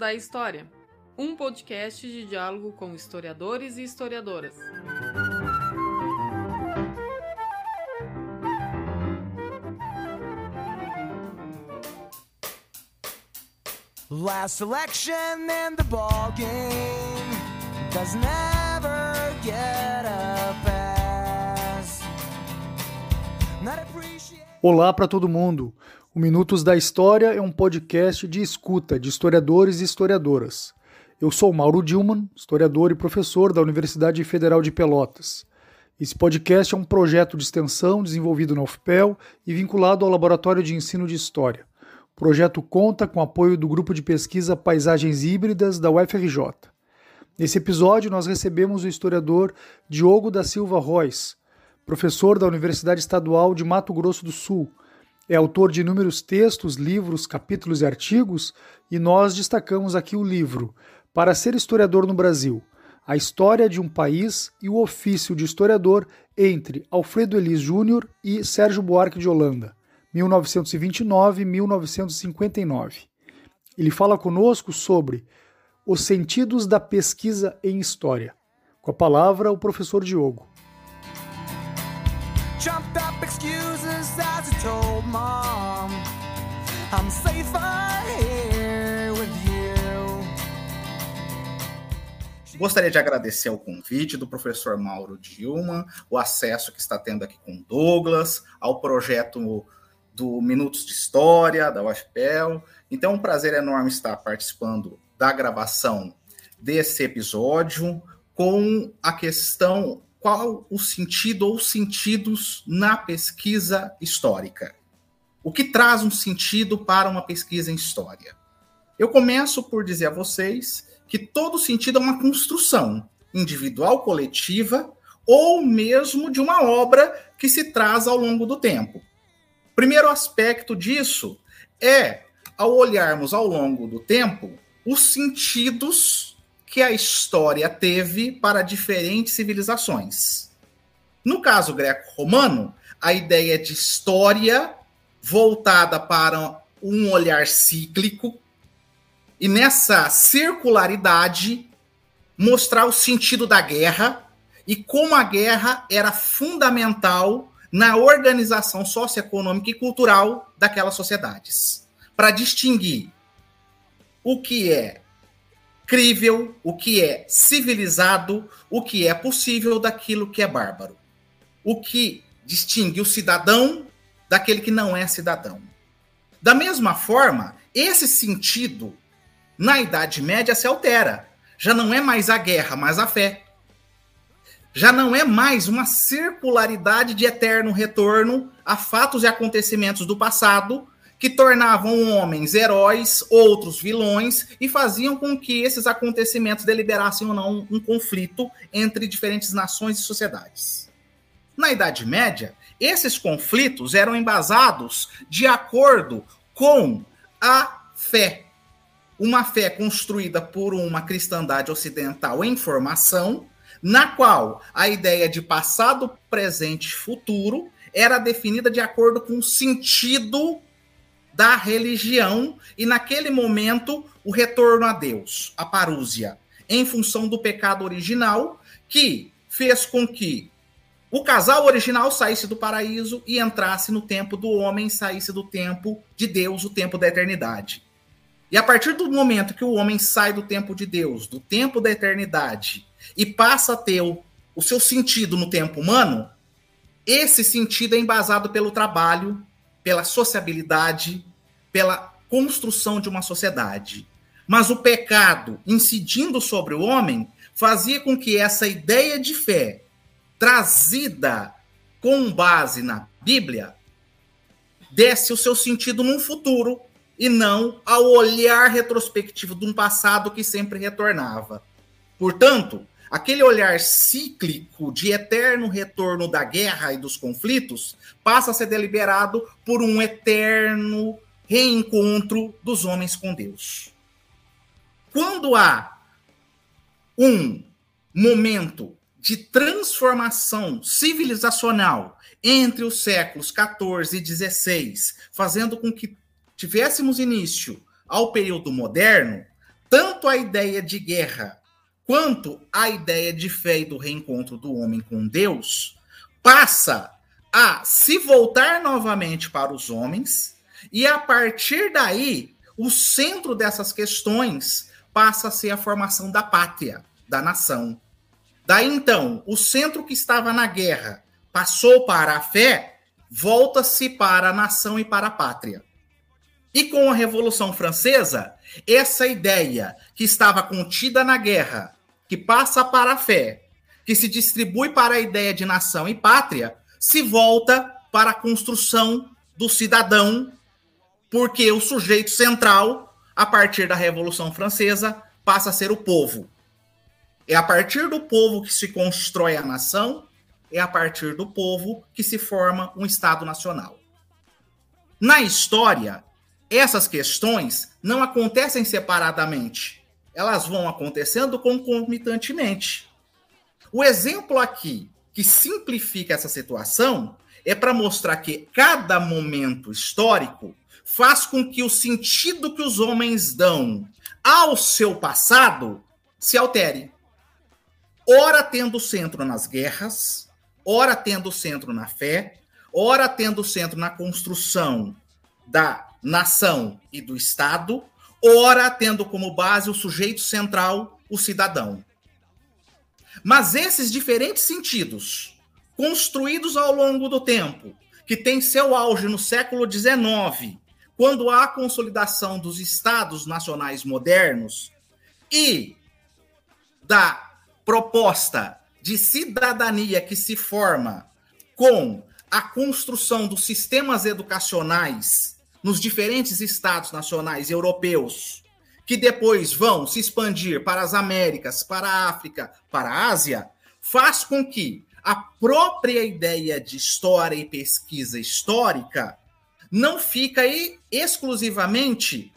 da História, um podcast de diálogo com historiadores e historiadoras. Last election and the ball game does never get a pass. Olá para todo mundo. O Minutos da História é um podcast de escuta de historiadores e historiadoras. Eu sou Mauro Dilman, historiador e professor da Universidade Federal de Pelotas. Esse podcast é um projeto de extensão desenvolvido na UFPEL e vinculado ao Laboratório de Ensino de História. O projeto conta com apoio do grupo de pesquisa Paisagens Híbridas da UFRJ. Nesse episódio, nós recebemos o historiador Diogo da Silva Royce, professor da Universidade Estadual de Mato Grosso do Sul, é autor de inúmeros textos, livros, capítulos e artigos, e nós destacamos aqui o livro Para Ser Historiador no Brasil: A História de um País e o Ofício de Historiador entre Alfredo Elis Júnior e Sérgio Buarque de Holanda, 1929-1959. Ele fala conosco sobre os sentidos da pesquisa em história. Com a palavra, o professor Diogo. Jumped up I told mom I'm safer here with you. Gostaria de agradecer o convite do professor Mauro Dilma, o acesso que está tendo aqui com Douglas, ao projeto do Minutos de História, da UFPEL. Então, é um prazer enorme estar participando da gravação desse episódio com a questão qual o sentido ou sentidos na pesquisa histórica. O que traz um sentido para uma pesquisa em história? Eu começo por dizer a vocês que todo sentido é uma construção individual, coletiva ou mesmo de uma obra que se traz ao longo do tempo. Primeiro aspecto disso é, ao olharmos ao longo do tempo, os sentidos que a história teve para diferentes civilizações. No caso greco-romano, a ideia de história voltada para um olhar cíclico e nessa circularidade mostrar o sentido da guerra e como a guerra era fundamental na organização socioeconômica e cultural daquelas sociedades, para distinguir o que é crível, o que é civilizado, o que é possível daquilo que é bárbaro. O que distingue o cidadão daquele que não é cidadão. Da mesma forma, esse sentido na Idade Média se altera. Já não é mais a guerra, mas a fé. Já não é mais uma circularidade de eterno retorno a fatos e acontecimentos do passado, que tornavam homens heróis, outros vilões, e faziam com que esses acontecimentos deliberassem ou não um conflito entre diferentes nações e sociedades. Na Idade Média, esses conflitos eram embasados de acordo com a fé. Uma fé construída por uma cristandade ocidental em formação, na qual a ideia de passado, presente e futuro era definida de acordo com o sentido da religião e naquele momento o retorno a Deus, a parúzia, em função do pecado original que fez com que o casal original saísse do paraíso e entrasse no tempo do homem, saísse do tempo de Deus, o tempo da eternidade. E a partir do momento que o homem sai do tempo de Deus, do tempo da eternidade, e passa a ter o, o seu sentido no tempo humano, esse sentido é embasado pelo trabalho, pela sociabilidade, pela construção de uma sociedade. Mas o pecado, incidindo sobre o homem, fazia com que essa ideia de fé, trazida com base na Bíblia, desse o seu sentido num futuro e não ao olhar retrospectivo de um passado que sempre retornava. Portanto, aquele olhar cíclico de eterno retorno da guerra e dos conflitos passa a ser deliberado por um eterno reencontro dos homens com Deus. Quando há um momento de transformação civilizacional entre os séculos 14 e 16, fazendo com que tivéssemos início ao período moderno, tanto a ideia de guerra quanto a ideia de fé e do reencontro do homem com Deus passa a se voltar novamente para os homens e a partir daí o centro dessas questões passa a ser a formação da pátria, da nação. Daí então, o centro que estava na guerra passou para a fé, volta-se para a nação e para a pátria. E com a Revolução Francesa, essa ideia que estava contida na guerra, que passa para a fé, que se distribui para a ideia de nação e pátria, se volta para a construção do cidadão, porque o sujeito central, a partir da Revolução Francesa, passa a ser o povo. É a partir do povo que se constrói a nação, é a partir do povo que se forma um Estado nacional. Na história, essas questões não acontecem separadamente, elas vão acontecendo concomitantemente. O exemplo aqui que simplifica essa situação é para mostrar que cada momento histórico faz com que o sentido que os homens dão ao seu passado se altere. Ora tendo centro nas guerras, ora tendo centro na fé, ora tendo centro na construção da nação e do Estado, ora tendo como base o sujeito central, o cidadão. Mas esses diferentes sentidos, construídos ao longo do tempo, que tem seu auge no século XIX, quando há a consolidação dos estados nacionais modernos e da proposta de cidadania que se forma com a construção dos sistemas educacionais nos diferentes estados nacionais europeus, que depois vão se expandir para as Américas, para a África, para a Ásia, faz com que a própria ideia de história e pesquisa histórica não fica aí exclusivamente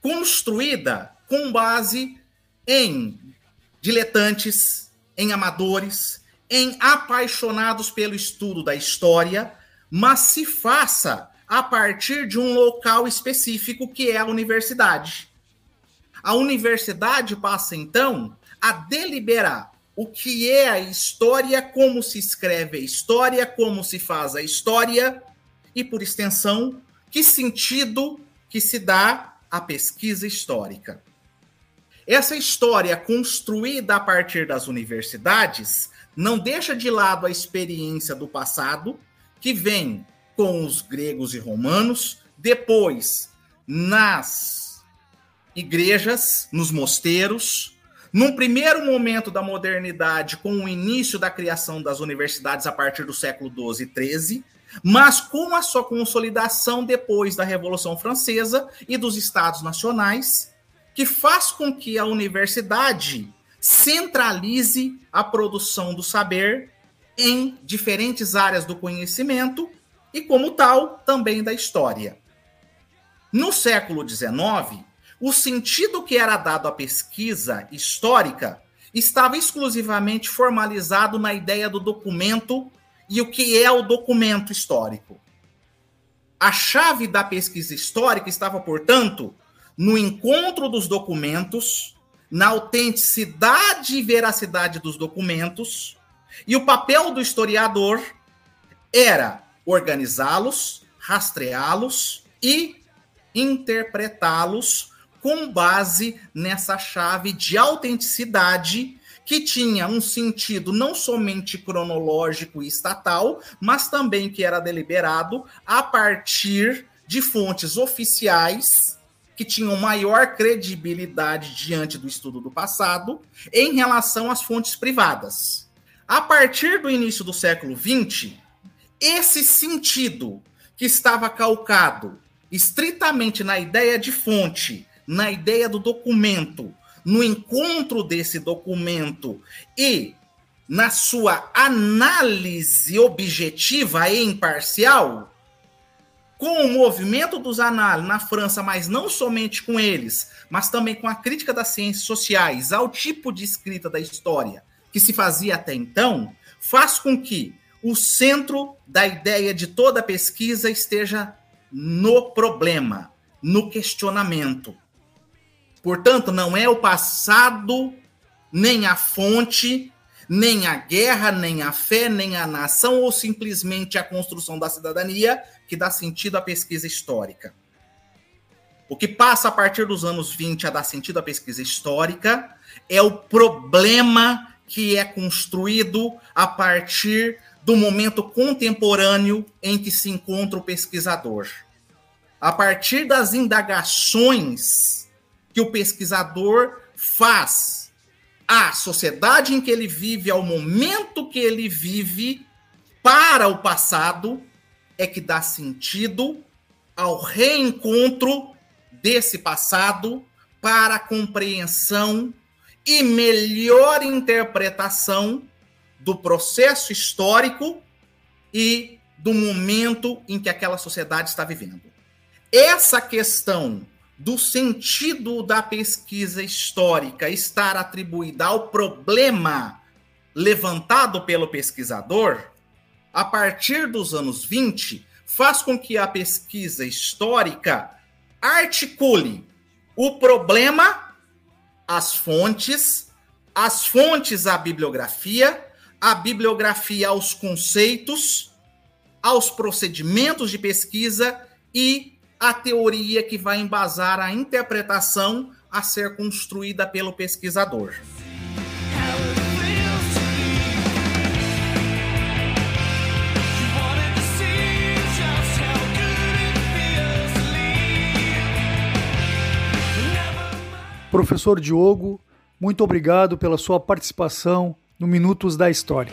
construída com base em diletantes, em amadores, em apaixonados pelo estudo da história, mas se faça a partir de um local específico que é a universidade. A universidade passa então a deliberar o que é a história, como se escreve a história, como se faz a história e, por extensão, que sentido que se dá à pesquisa histórica. Essa história construída a partir das universidades não deixa de lado a experiência do passado, que vem com os gregos e romanos, depois nas igrejas, nos mosteiros, num primeiro momento da modernidade, com o início da criação das universidades a partir do século XII e XIII, mas com a sua consolidação depois da Revolução Francesa e dos Estados Nacionais, que faz com que a universidade centralize a produção do saber em diferentes áreas do conhecimento e, como tal, também da história. No século XIX, o sentido que era dado à pesquisa histórica estava exclusivamente formalizado na ideia do documento e o que é o documento histórico. A chave da pesquisa histórica estava, portanto, no encontro dos documentos, na autenticidade e veracidade dos documentos, e o papel do historiador era organizá-los, rastreá-los e interpretá-los com base nessa chave de autenticidade que tinha um sentido não somente cronológico e estatal, mas também que era deliberado a partir de fontes oficiais que tinham maior credibilidade diante do estudo do passado em relação às fontes privadas. A partir do início do século XX, esse sentido que estava calcado estritamente na ideia de fonte, na ideia do documento, no encontro desse documento e na sua análise objetiva e imparcial, com o movimento dos análises na França, mas não somente com eles, mas também com a crítica das ciências sociais ao tipo de escrita da história que se fazia até então, faz com que o centro da ideia de toda pesquisa esteja no problema, no questionamento. Portanto, não é o passado, nem a fonte, nem a guerra, nem a fé, nem a nação, ou simplesmente a construção da cidadania que dá sentido à pesquisa histórica. O que passa a partir dos anos 20 a dar sentido à pesquisa histórica é o problema que é construído a partir do momento contemporâneo em que se encontra o pesquisador. A partir das indagações que o pesquisador faz à sociedade em que ele vive, ao momento que ele vive, para o passado, é que dá sentido ao reencontro desse passado para a compreensão e melhor interpretação do processo histórico e do momento em que aquela sociedade está vivendo. Essa questão do sentido da pesquisa histórica estar atribuída ao problema levantado pelo pesquisador, a partir dos anos 20, faz com que a pesquisa histórica articule o problema, as fontes, as fontes à bibliografia, a bibliografia aos conceitos, aos procedimentos de pesquisa e a teoria que vai embasar a interpretação a ser construída pelo pesquisador. Professor Diogo, muito obrigado pela sua participação no Minutos da História.